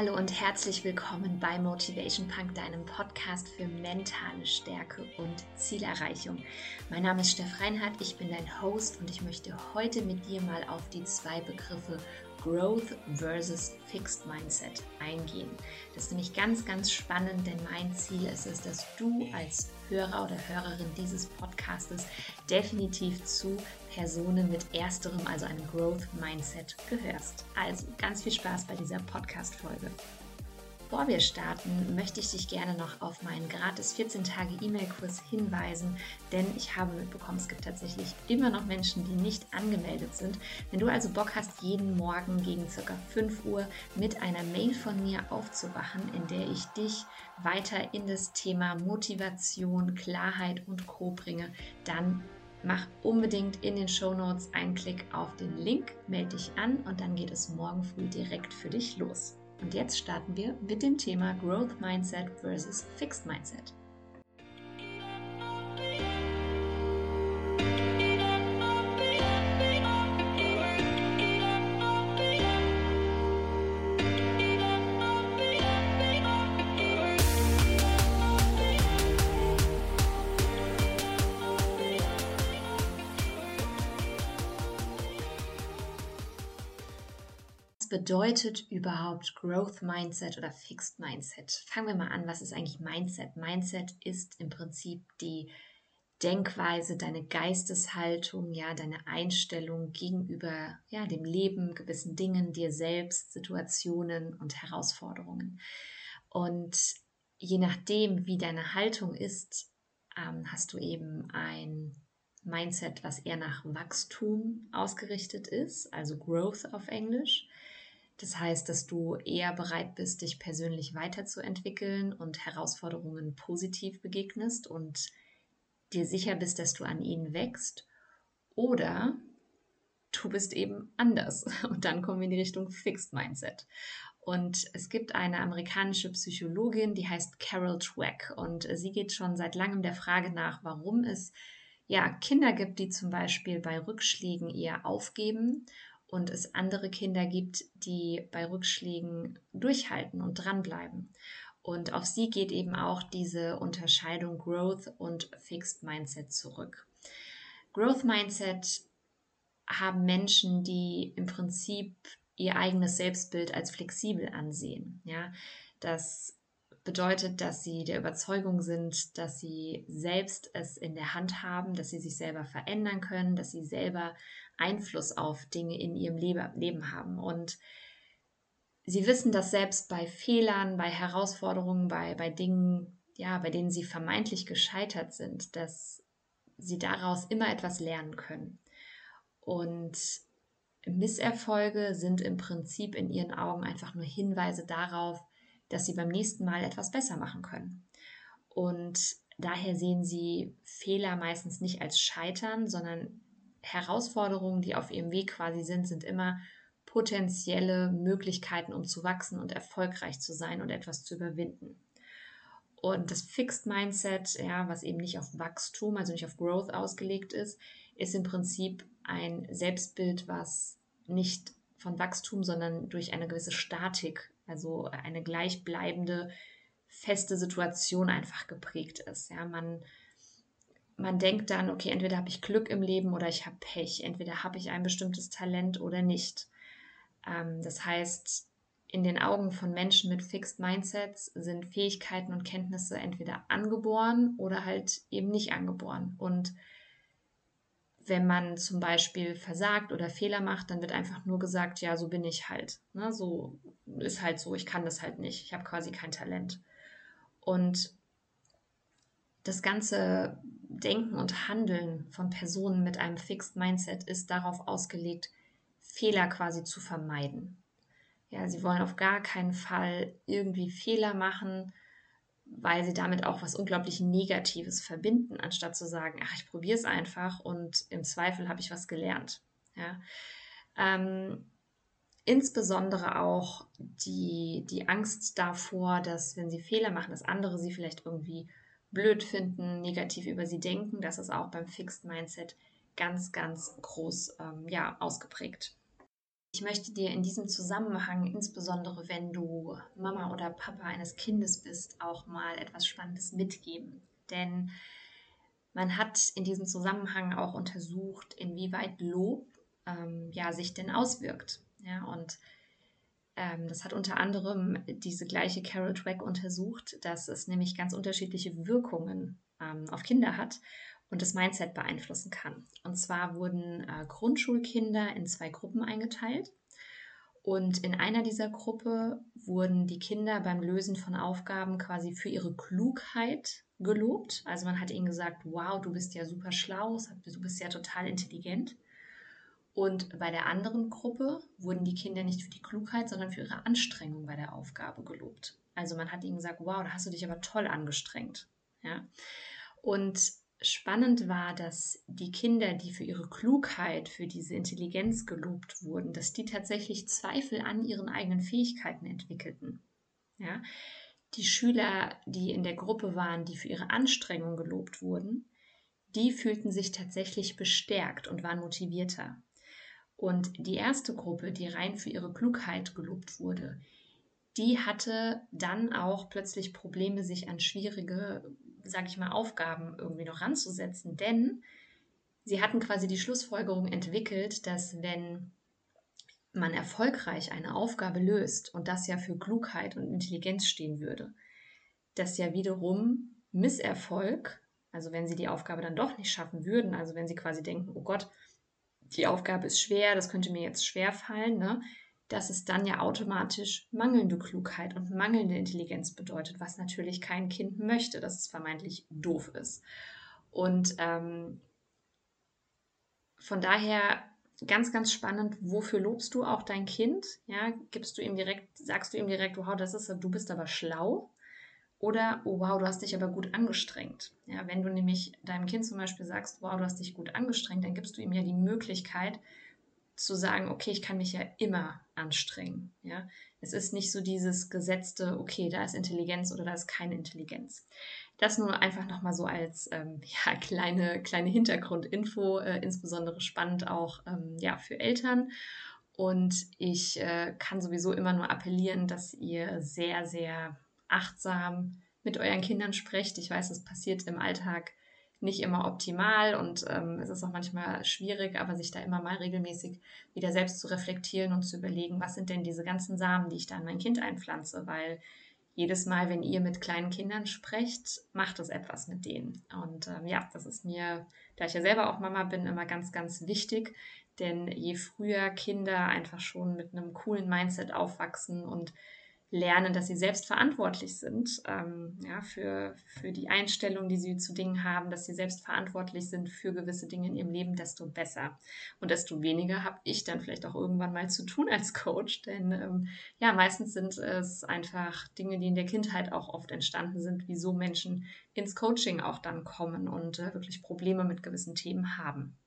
Hallo und herzlich willkommen bei Motivation Punk, deinem Podcast für mentale Stärke und Zielerreichung. Mein Name ist Steff Reinhardt, ich bin dein Host und ich möchte heute mit dir mal auf die zwei Begriffe Growth versus Fixed Mindset eingehen. Das finde ich ganz, ganz spannend, denn mein Ziel ist es, dass du als Hörer oder Hörerin dieses Podcastes definitiv zu Personen mit ersterem, also einem Growth Mindset gehörst. Also ganz viel Spaß bei dieser Podcast-Folge. Bevor wir starten, möchte ich dich gerne noch auf meinen gratis 14 Tage E-Mail-Kurs hinweisen, denn ich habe mitbekommen, es gibt tatsächlich immer noch Menschen, die nicht angemeldet sind. Wenn du also Bock hast, jeden Morgen gegen ca. 5 Uhr mit einer Mail von mir aufzuwachen, in der ich dich weiter in das Thema Motivation, Klarheit und Co bringe, dann mach unbedingt in den Show Notes einen Klick auf den Link, melde dich an und dann geht es morgen früh direkt für dich los. Und jetzt starten wir mit dem Thema Growth Mindset versus Fixed Mindset. Bedeutet überhaupt Growth Mindset oder Fixed Mindset? Fangen wir mal an, was ist eigentlich Mindset? Mindset ist im Prinzip die Denkweise, deine Geisteshaltung, ja, deine Einstellung gegenüber ja, dem Leben, gewissen Dingen, dir selbst, Situationen und Herausforderungen. Und je nachdem, wie deine Haltung ist, ähm, hast du eben ein Mindset, was eher nach Wachstum ausgerichtet ist, also Growth auf Englisch. Das heißt, dass du eher bereit bist, dich persönlich weiterzuentwickeln und Herausforderungen positiv begegnest und dir sicher bist, dass du an ihnen wächst. Oder du bist eben anders. Und dann kommen wir in die Richtung Fixed Mindset. Und es gibt eine amerikanische Psychologin, die heißt Carol Dweck. Und sie geht schon seit langem der Frage nach, warum es ja Kinder gibt, die zum Beispiel bei Rückschlägen eher aufgeben und es andere Kinder gibt, die bei Rückschlägen durchhalten und dranbleiben. Und auf sie geht eben auch diese Unterscheidung Growth und Fixed Mindset zurück. Growth Mindset haben Menschen, die im Prinzip ihr eigenes Selbstbild als flexibel ansehen. Ja, das bedeutet, dass sie der Überzeugung sind, dass sie selbst es in der Hand haben, dass sie sich selber verändern können, dass sie selber Einfluss auf Dinge in ihrem Leben haben. Und sie wissen, dass selbst bei Fehlern, bei Herausforderungen, bei, bei Dingen, ja, bei denen sie vermeintlich gescheitert sind, dass sie daraus immer etwas lernen können. Und Misserfolge sind im Prinzip in ihren Augen einfach nur Hinweise darauf, dass sie beim nächsten Mal etwas besser machen können. Und daher sehen sie Fehler meistens nicht als Scheitern, sondern Herausforderungen, die auf ihrem Weg quasi sind, sind immer potenzielle Möglichkeiten, um zu wachsen und erfolgreich zu sein und etwas zu überwinden. Und das Fixed Mindset, ja, was eben nicht auf Wachstum, also nicht auf Growth ausgelegt ist, ist im Prinzip ein Selbstbild, was nicht von Wachstum, sondern durch eine gewisse Statik, also eine gleichbleibende, feste Situation einfach geprägt ist. Ja, man man denkt dann, okay, entweder habe ich Glück im Leben oder ich habe Pech, entweder habe ich ein bestimmtes Talent oder nicht. Ähm, das heißt, in den Augen von Menschen mit Fixed Mindsets sind Fähigkeiten und Kenntnisse entweder angeboren oder halt eben nicht angeboren. Und wenn man zum Beispiel versagt oder Fehler macht, dann wird einfach nur gesagt, ja, so bin ich halt. Ne? So ist halt so, ich kann das halt nicht. Ich habe quasi kein Talent. Und das ganze Denken und Handeln von Personen mit einem Fixed Mindset ist darauf ausgelegt, Fehler quasi zu vermeiden. Ja, sie wollen auf gar keinen Fall irgendwie Fehler machen, weil sie damit auch was unglaublich Negatives verbinden, anstatt zu sagen, ach, ich probiere es einfach und im Zweifel habe ich was gelernt. Ja. Ähm, insbesondere auch die, die Angst davor, dass wenn sie Fehler machen, dass andere sie vielleicht irgendwie blöd finden, negativ über sie denken. Das ist auch beim Fixed Mindset ganz, ganz groß ähm, ja, ausgeprägt. ich möchte dir in diesem Zusammenhang, insbesondere wenn du Mama oder Papa eines Kindes bist, auch mal etwas Spannendes mitgeben. Denn man hat in diesem Zusammenhang auch untersucht, inwieweit Lob ähm, ja, sich denn auswirkt. Ja, und das hat unter anderem diese gleiche Carol Dweck untersucht, dass es nämlich ganz unterschiedliche Wirkungen ähm, auf Kinder hat und das Mindset beeinflussen kann. Und zwar wurden äh, Grundschulkinder in zwei Gruppen eingeteilt. Und in einer dieser Gruppe wurden die Kinder beim Lösen von Aufgaben quasi für ihre Klugheit gelobt. Also man hat ihnen gesagt, wow, du bist ja super schlau, du bist ja total intelligent. Und bei der anderen Gruppe wurden die Kinder nicht für die Klugheit, sondern für ihre Anstrengung bei der Aufgabe gelobt. Also man hat ihnen gesagt, wow, da hast du dich aber toll angestrengt. Ja? Und spannend war, dass die Kinder, die für ihre Klugheit, für diese Intelligenz gelobt wurden, dass die tatsächlich Zweifel an ihren eigenen Fähigkeiten entwickelten. Ja? Die Schüler, die in der Gruppe waren, die für ihre Anstrengung gelobt wurden, die fühlten sich tatsächlich bestärkt und waren motivierter. Und die erste Gruppe, die rein für ihre Klugheit gelobt wurde, die hatte dann auch plötzlich Probleme, sich an schwierige sage ich mal, Aufgaben irgendwie noch ranzusetzen. Denn sie hatten quasi die Schlussfolgerung entwickelt, dass wenn man erfolgreich eine Aufgabe löst und das ja für Klugheit und Intelligenz stehen würde, dass ja wiederum Misserfolg, also wenn sie die Aufgabe dann doch nicht schaffen würden, also wenn sie quasi denken, oh Gott, die Aufgabe ist schwer, das könnte mir jetzt schwer fallen, ne? dass es dann ja automatisch mangelnde Klugheit und mangelnde Intelligenz bedeutet, was natürlich kein Kind möchte, dass es vermeintlich doof ist. Und ähm, von daher ganz, ganz spannend, wofür lobst du auch dein Kind? Ja, gibst du ihm direkt, sagst du ihm direkt, wow, das ist, du bist aber schlau. Oder, oh wow, du hast dich aber gut angestrengt. Ja, wenn du nämlich deinem Kind zum Beispiel sagst, wow, du hast dich gut angestrengt, dann gibst du ihm ja die Möglichkeit, zu sagen, okay, ich kann mich ja immer anstrengen. Ja? Es ist nicht so dieses gesetzte, okay, da ist Intelligenz oder da ist keine Intelligenz. Das nur einfach nochmal so als ähm, ja, kleine, kleine Hintergrundinfo, äh, insbesondere spannend auch ähm, ja, für Eltern. Und ich äh, kann sowieso immer nur appellieren, dass ihr sehr, sehr achtsam mit euren Kindern sprecht. Ich weiß, es passiert im Alltag nicht immer optimal und ähm, es ist auch manchmal schwierig, aber sich da immer mal regelmäßig wieder selbst zu reflektieren und zu überlegen, was sind denn diese ganzen Samen, die ich da in mein Kind einpflanze, weil jedes Mal, wenn ihr mit kleinen Kindern sprecht, macht es etwas mit denen. Und ähm, ja, das ist mir, da ich ja selber auch Mama bin, immer ganz, ganz wichtig, denn je früher Kinder einfach schon mit einem coolen Mindset aufwachsen und lernen, dass sie selbst verantwortlich sind ähm, ja, für, für die Einstellung, die sie zu Dingen haben, dass sie selbst verantwortlich sind für gewisse Dinge in ihrem Leben, desto besser. Und desto weniger habe ich dann vielleicht auch irgendwann mal zu tun als Coach. Denn ähm, ja, meistens sind es einfach Dinge, die in der Kindheit auch oft entstanden sind, wieso Menschen ins Coaching auch dann kommen und äh, wirklich Probleme mit gewissen Themen haben.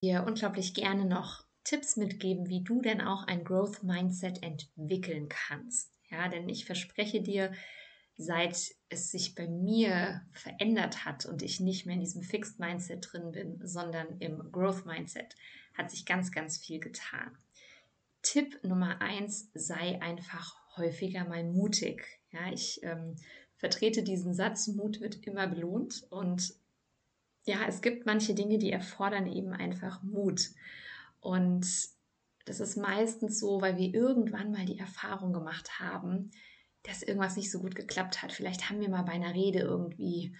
Wir unglaublich gerne noch Tipps mitgeben, wie du denn auch ein Growth Mindset entwickeln kannst. Ja, denn ich verspreche dir, seit es sich bei mir verändert hat und ich nicht mehr in diesem Fixed Mindset drin bin, sondern im Growth Mindset, hat sich ganz, ganz viel getan. Tipp Nummer eins, sei einfach häufiger mal mutig. Ja, ich ähm, vertrete diesen Satz, Mut wird immer belohnt und ja, es gibt manche Dinge, die erfordern eben einfach Mut. Und das ist meistens so, weil wir irgendwann mal die Erfahrung gemacht haben, dass irgendwas nicht so gut geklappt hat. Vielleicht haben wir mal bei einer Rede irgendwie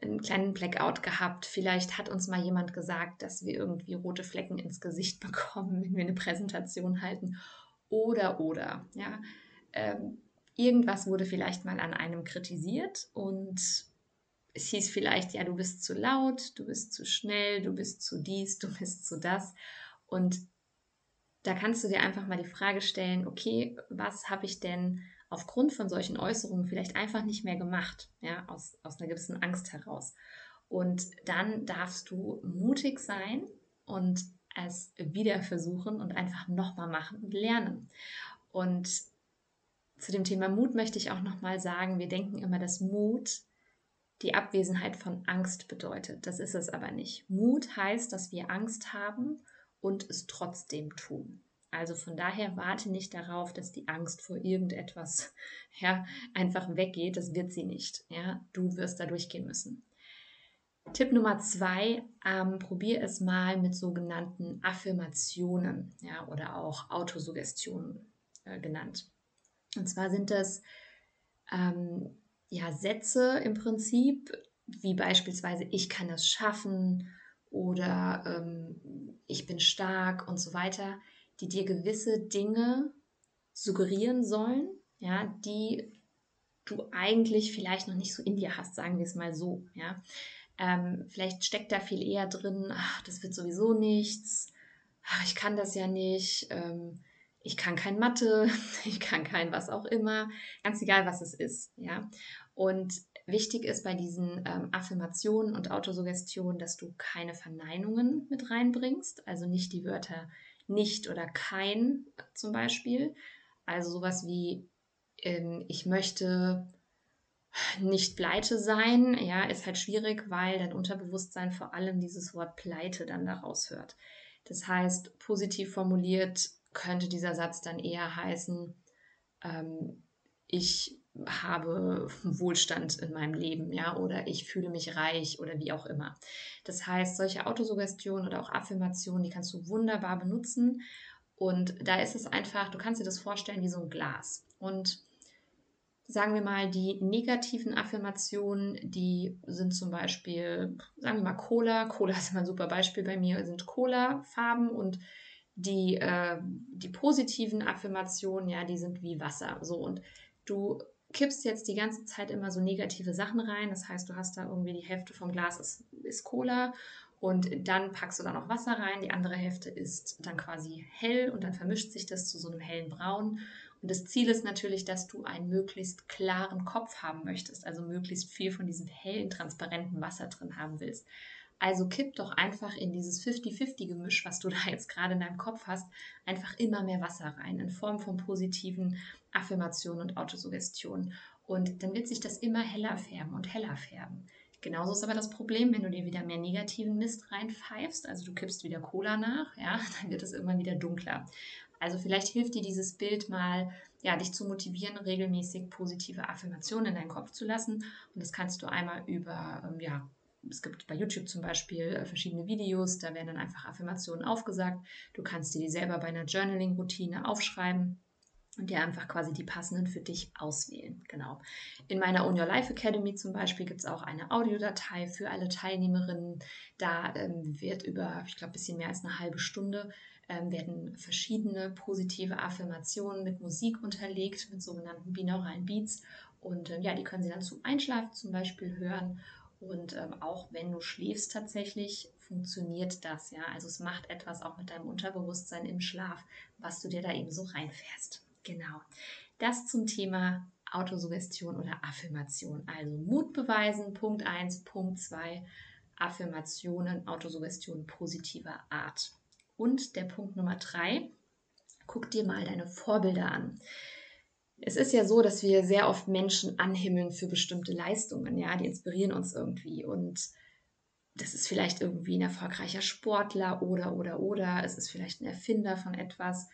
einen kleinen Blackout gehabt. Vielleicht hat uns mal jemand gesagt, dass wir irgendwie rote Flecken ins Gesicht bekommen, wenn wir eine Präsentation halten. Oder, oder, ja. Ähm, irgendwas wurde vielleicht mal an einem kritisiert und es hieß vielleicht, ja, du bist zu laut, du bist zu schnell, du bist zu dies, du bist zu das. Und da kannst du dir einfach mal die Frage stellen, okay, was habe ich denn aufgrund von solchen Äußerungen vielleicht einfach nicht mehr gemacht, ja, aus, aus einer gewissen Angst heraus. Und dann darfst du mutig sein und es wieder versuchen und einfach nochmal machen und lernen. Und zu dem Thema Mut möchte ich auch nochmal sagen, wir denken immer, dass Mut die Abwesenheit von Angst bedeutet. Das ist es aber nicht. Mut heißt, dass wir Angst haben und es trotzdem tun. Also von daher warte nicht darauf, dass die Angst vor irgendetwas ja, einfach weggeht. Das wird sie nicht. Ja? Du wirst da durchgehen müssen. Tipp Nummer zwei, ähm, probier es mal mit sogenannten Affirmationen ja, oder auch Autosuggestionen äh, genannt. Und zwar sind das ähm, ja, Sätze im Prinzip, wie beispielsweise ich kann es schaffen oder ähm, ich bin stark und so weiter, die dir gewisse Dinge suggerieren sollen, ja, die du eigentlich vielleicht noch nicht so in dir hast, sagen wir es mal so, ja. Ähm, vielleicht steckt da viel eher drin, ach, das wird sowieso nichts, ach, ich kann das ja nicht, ähm, ich kann kein Mathe, ich kann kein was auch immer, ganz egal, was es ist, ja. Und wichtig ist bei diesen ähm, Affirmationen und Autosuggestionen, dass du keine Verneinungen mit reinbringst, also nicht die Wörter nicht oder kein zum Beispiel. Also sowas wie ähm, ich möchte nicht pleite sein, ja, ist halt schwierig, weil dein Unterbewusstsein vor allem dieses Wort pleite dann daraus hört. Das heißt, positiv formuliert könnte dieser Satz dann eher heißen, ähm, ich habe Wohlstand in meinem Leben, ja, oder ich fühle mich reich oder wie auch immer. Das heißt, solche Autosuggestionen oder auch Affirmationen, die kannst du wunderbar benutzen. Und da ist es einfach, du kannst dir das vorstellen wie so ein Glas. Und sagen wir mal, die negativen Affirmationen, die sind zum Beispiel, sagen wir mal Cola. Cola ist immer ein super Beispiel bei mir, sind Cola-Farben und die, äh, die positiven Affirmationen, ja, die sind wie Wasser. So und du kippst jetzt die ganze Zeit immer so negative Sachen rein. Das heißt, du hast da irgendwie die Hälfte vom Glas ist, ist Cola und dann packst du da noch Wasser rein. Die andere Hälfte ist dann quasi hell und dann vermischt sich das zu so einem hellen Braun. Und das Ziel ist natürlich, dass du einen möglichst klaren Kopf haben möchtest, also möglichst viel von diesem hellen, transparenten Wasser drin haben willst. Also kipp doch einfach in dieses 50-50-Gemisch, was du da jetzt gerade in deinem Kopf hast, einfach immer mehr Wasser rein in Form von positiven Affirmationen und Autosuggestionen. Und dann wird sich das immer heller färben und heller färben. Genauso ist aber das Problem, wenn du dir wieder mehr negativen Mist reinpfeifst, also du kippst wieder Cola nach, ja, dann wird es irgendwann wieder dunkler. Also vielleicht hilft dir dieses Bild mal, ja, dich zu motivieren, regelmäßig positive Affirmationen in deinen Kopf zu lassen. Und das kannst du einmal über, ähm, ja, es gibt bei YouTube zum Beispiel äh, verschiedene Videos, da werden dann einfach Affirmationen aufgesagt. Du kannst dir die selber bei einer Journaling-Routine aufschreiben und dir einfach quasi die passenden für dich auswählen. Genau. In meiner Own Your Life Academy zum Beispiel gibt es auch eine Audiodatei für alle Teilnehmerinnen. Da ähm, wird über, ich glaube, ein bisschen mehr als eine halbe Stunde ähm, werden verschiedene positive Affirmationen mit Musik unterlegt, mit sogenannten binauralen Beats. Und ähm, ja, die können Sie dann zum Einschlafen zum Beispiel hören und ähm, auch wenn du schläfst tatsächlich, funktioniert das, ja. Also es macht etwas auch mit deinem Unterbewusstsein im Schlaf, was du dir da eben so reinfährst. Genau. Das zum Thema Autosuggestion oder Affirmation. Also Mut beweisen, Punkt 1, Punkt 2, Affirmationen, Autosuggestion positiver Art. Und der Punkt Nummer 3, guck dir mal deine Vorbilder an es ist ja so, dass wir sehr oft Menschen anhimmeln für bestimmte Leistungen, ja, die inspirieren uns irgendwie. Und das ist vielleicht irgendwie ein erfolgreicher Sportler oder oder oder. Es ist vielleicht ein Erfinder von etwas.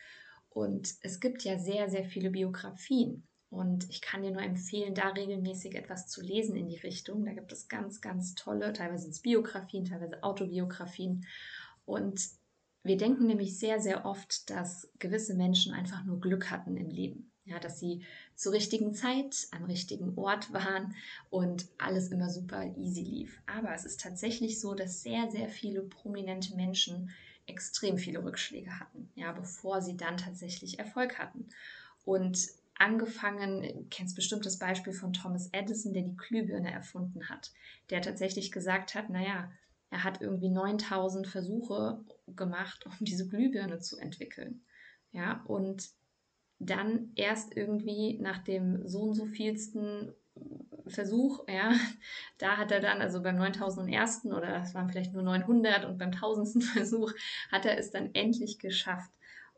Und es gibt ja sehr sehr viele Biografien. Und ich kann dir nur empfehlen, da regelmäßig etwas zu lesen in die Richtung. Da gibt es ganz ganz tolle, teilweise sind es Biografien, teilweise Autobiografien. Und wir denken nämlich sehr sehr oft, dass gewisse Menschen einfach nur Glück hatten im Leben ja, dass sie zur richtigen Zeit am richtigen Ort waren und alles immer super easy lief. Aber es ist tatsächlich so, dass sehr, sehr viele prominente Menschen extrem viele Rückschläge hatten, ja, bevor sie dann tatsächlich Erfolg hatten. Und angefangen, du kennst bestimmt das Beispiel von Thomas Edison, der die Glühbirne erfunden hat, der tatsächlich gesagt hat, naja, er hat irgendwie 9000 Versuche gemacht, um diese Glühbirne zu entwickeln. Ja, und dann erst irgendwie nach dem so und so vielsten Versuch, ja, da hat er dann, also beim 9001. oder es waren vielleicht nur 900 und beim 1000. Versuch hat er es dann endlich geschafft.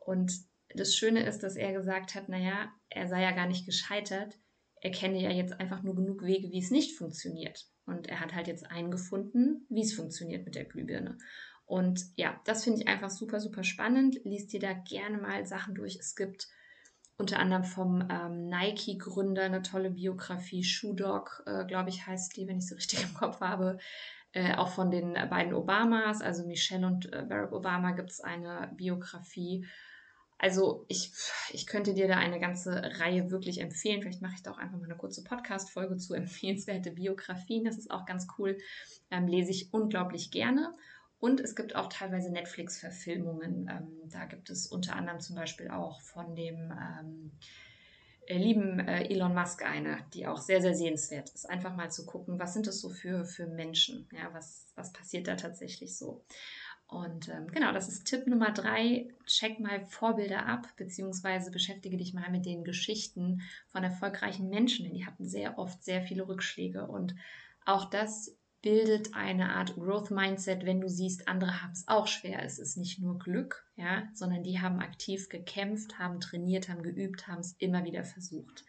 Und das Schöne ist, dass er gesagt hat, naja, er sei ja gar nicht gescheitert, er kenne ja jetzt einfach nur genug Wege, wie es nicht funktioniert. Und er hat halt jetzt einen gefunden, wie es funktioniert mit der Glühbirne. Und ja, das finde ich einfach super, super spannend. Lies dir da gerne mal Sachen durch. Es gibt unter anderem vom ähm, Nike-Gründer eine tolle Biografie, Shoe Dog, äh, glaube ich, heißt die, wenn ich sie richtig im Kopf habe. Äh, auch von den beiden Obamas, also Michelle und äh, Barack Obama, gibt es eine Biografie. Also ich, ich könnte dir da eine ganze Reihe wirklich empfehlen. Vielleicht mache ich da auch einfach mal eine kurze Podcast-Folge zu empfehlenswerte Biografien. Das ist auch ganz cool. Ähm, lese ich unglaublich gerne. Und es gibt auch teilweise Netflix-Verfilmungen. Ähm, da gibt es unter anderem zum Beispiel auch von dem ähm, äh, lieben äh, Elon Musk eine, die auch sehr, sehr sehenswert ist. Einfach mal zu gucken, was sind das so für, für Menschen? Ja, was, was passiert da tatsächlich so? Und ähm, genau, das ist Tipp Nummer drei. Check mal Vorbilder ab, beziehungsweise beschäftige dich mal mit den Geschichten von erfolgreichen Menschen, denn die hatten sehr oft sehr viele Rückschläge. Und auch das bildet eine Art Growth Mindset, wenn du siehst, andere haben es auch schwer. Es ist nicht nur Glück, ja, sondern die haben aktiv gekämpft, haben trainiert, haben geübt, haben es immer wieder versucht.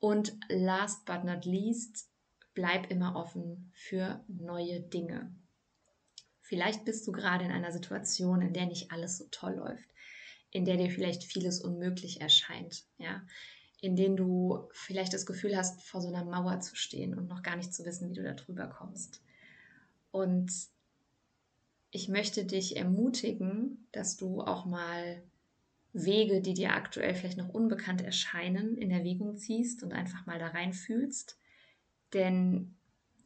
Und last but not least, bleib immer offen für neue Dinge. Vielleicht bist du gerade in einer Situation, in der nicht alles so toll läuft, in der dir vielleicht vieles unmöglich erscheint, ja in denen du vielleicht das Gefühl hast, vor so einer Mauer zu stehen und noch gar nicht zu wissen, wie du da drüber kommst. Und ich möchte dich ermutigen, dass du auch mal Wege, die dir aktuell vielleicht noch unbekannt erscheinen, in Erwägung ziehst und einfach mal da reinfühlst. Denn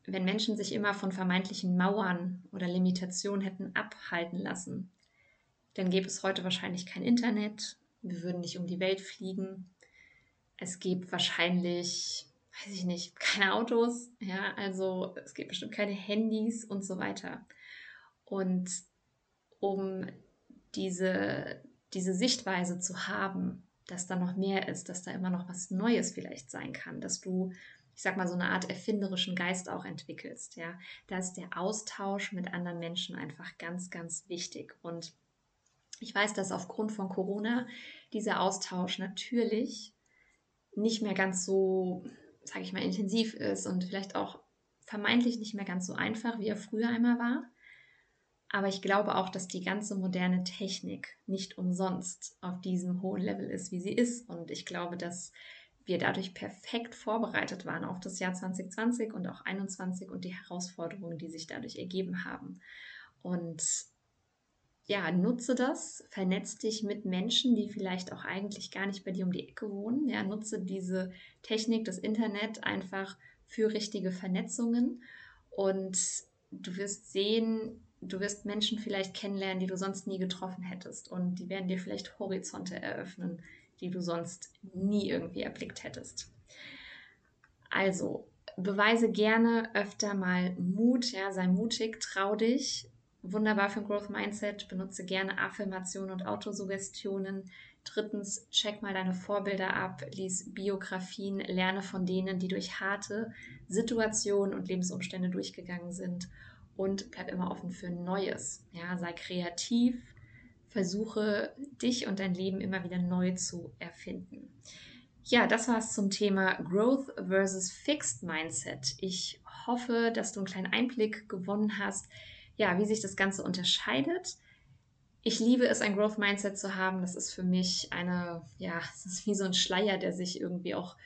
wenn Menschen sich immer von vermeintlichen Mauern oder Limitationen hätten abhalten lassen, dann gäbe es heute wahrscheinlich kein Internet, wir würden nicht um die Welt fliegen, es gibt wahrscheinlich, weiß ich nicht, keine Autos, ja, also es gibt bestimmt keine Handys und so weiter. Und um diese, diese Sichtweise zu haben, dass da noch mehr ist, dass da immer noch was Neues vielleicht sein kann, dass du, ich sag mal, so eine Art erfinderischen Geist auch entwickelst, ja, da ist der Austausch mit anderen Menschen einfach ganz, ganz wichtig. Und ich weiß, dass aufgrund von Corona dieser Austausch natürlich nicht mehr ganz so, sage ich mal, intensiv ist und vielleicht auch vermeintlich nicht mehr ganz so einfach, wie er früher einmal war. Aber ich glaube auch, dass die ganze moderne Technik nicht umsonst auf diesem hohen Level ist, wie sie ist. Und ich glaube, dass wir dadurch perfekt vorbereitet waren auf das Jahr 2020 und auch 2021 und die Herausforderungen, die sich dadurch ergeben haben. Und ja, nutze das, vernetz dich mit Menschen, die vielleicht auch eigentlich gar nicht bei dir um die Ecke wohnen. Ja, nutze diese Technik, das Internet einfach für richtige Vernetzungen. Und du wirst sehen, du wirst Menschen vielleicht kennenlernen, die du sonst nie getroffen hättest. Und die werden dir vielleicht Horizonte eröffnen, die du sonst nie irgendwie erblickt hättest. Also, beweise gerne öfter mal Mut, ja, sei mutig, trau dich, wunderbar für ein Growth Mindset. Benutze gerne Affirmationen und Autosuggestionen. Drittens, check mal deine Vorbilder ab, lies Biografien, lerne von denen, die durch harte Situationen und Lebensumstände durchgegangen sind und bleib immer offen für Neues. Ja, sei kreativ, versuche dich und dein Leben immer wieder neu zu erfinden. Ja, das war es zum Thema Growth versus Fixed Mindset. Ich hoffe, dass du einen kleinen Einblick gewonnen hast, ja, wie sich das Ganze unterscheidet. Ich liebe es, ein Growth Mindset zu haben. Das ist für mich eine, ja, es ist wie so ein Schleier, der sich irgendwie auch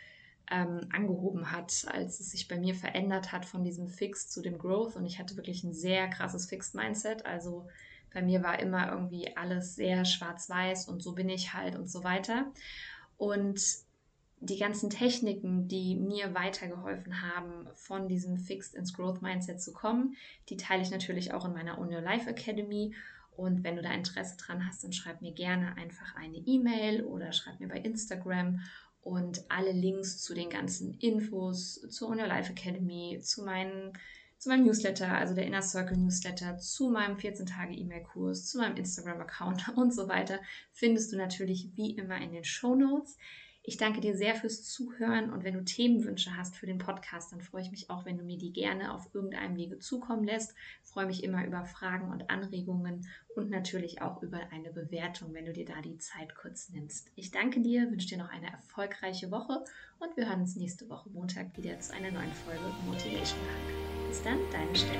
ähm, angehoben hat, als es sich bei mir verändert hat von diesem Fix zu dem Growth. Und ich hatte wirklich ein sehr krasses Fixed Mindset. Also bei mir war immer irgendwie alles sehr schwarz-weiß und so bin ich halt und so weiter. Und die ganzen Techniken, die mir weitergeholfen haben, von diesem Fixed ins Growth Mindset zu kommen, die teile ich natürlich auch in meiner On Your Life Academy. Und wenn du da Interesse dran hast, dann schreib mir gerne einfach eine E-Mail oder schreib mir bei Instagram. Und alle Links zu den ganzen Infos zur On Your Life Academy, zu, meinen, zu meinem Newsletter, also der Inner Circle Newsletter, zu meinem 14-Tage-E-Mail-Kurs, zu meinem Instagram-Account und so weiter, findest du natürlich wie immer in den Show Notes. Ich danke dir sehr fürs Zuhören und wenn du Themenwünsche hast für den Podcast, dann freue ich mich auch, wenn du mir die gerne auf irgendeinem Wege zukommen lässt. Ich freue mich immer über Fragen und Anregungen und natürlich auch über eine Bewertung, wenn du dir da die Zeit kurz nimmst. Ich danke dir, wünsche dir noch eine erfolgreiche Woche und wir hören uns nächste Woche Montag wieder zu einer neuen Folge Motivation Hack. Bis dann, deine Stelle.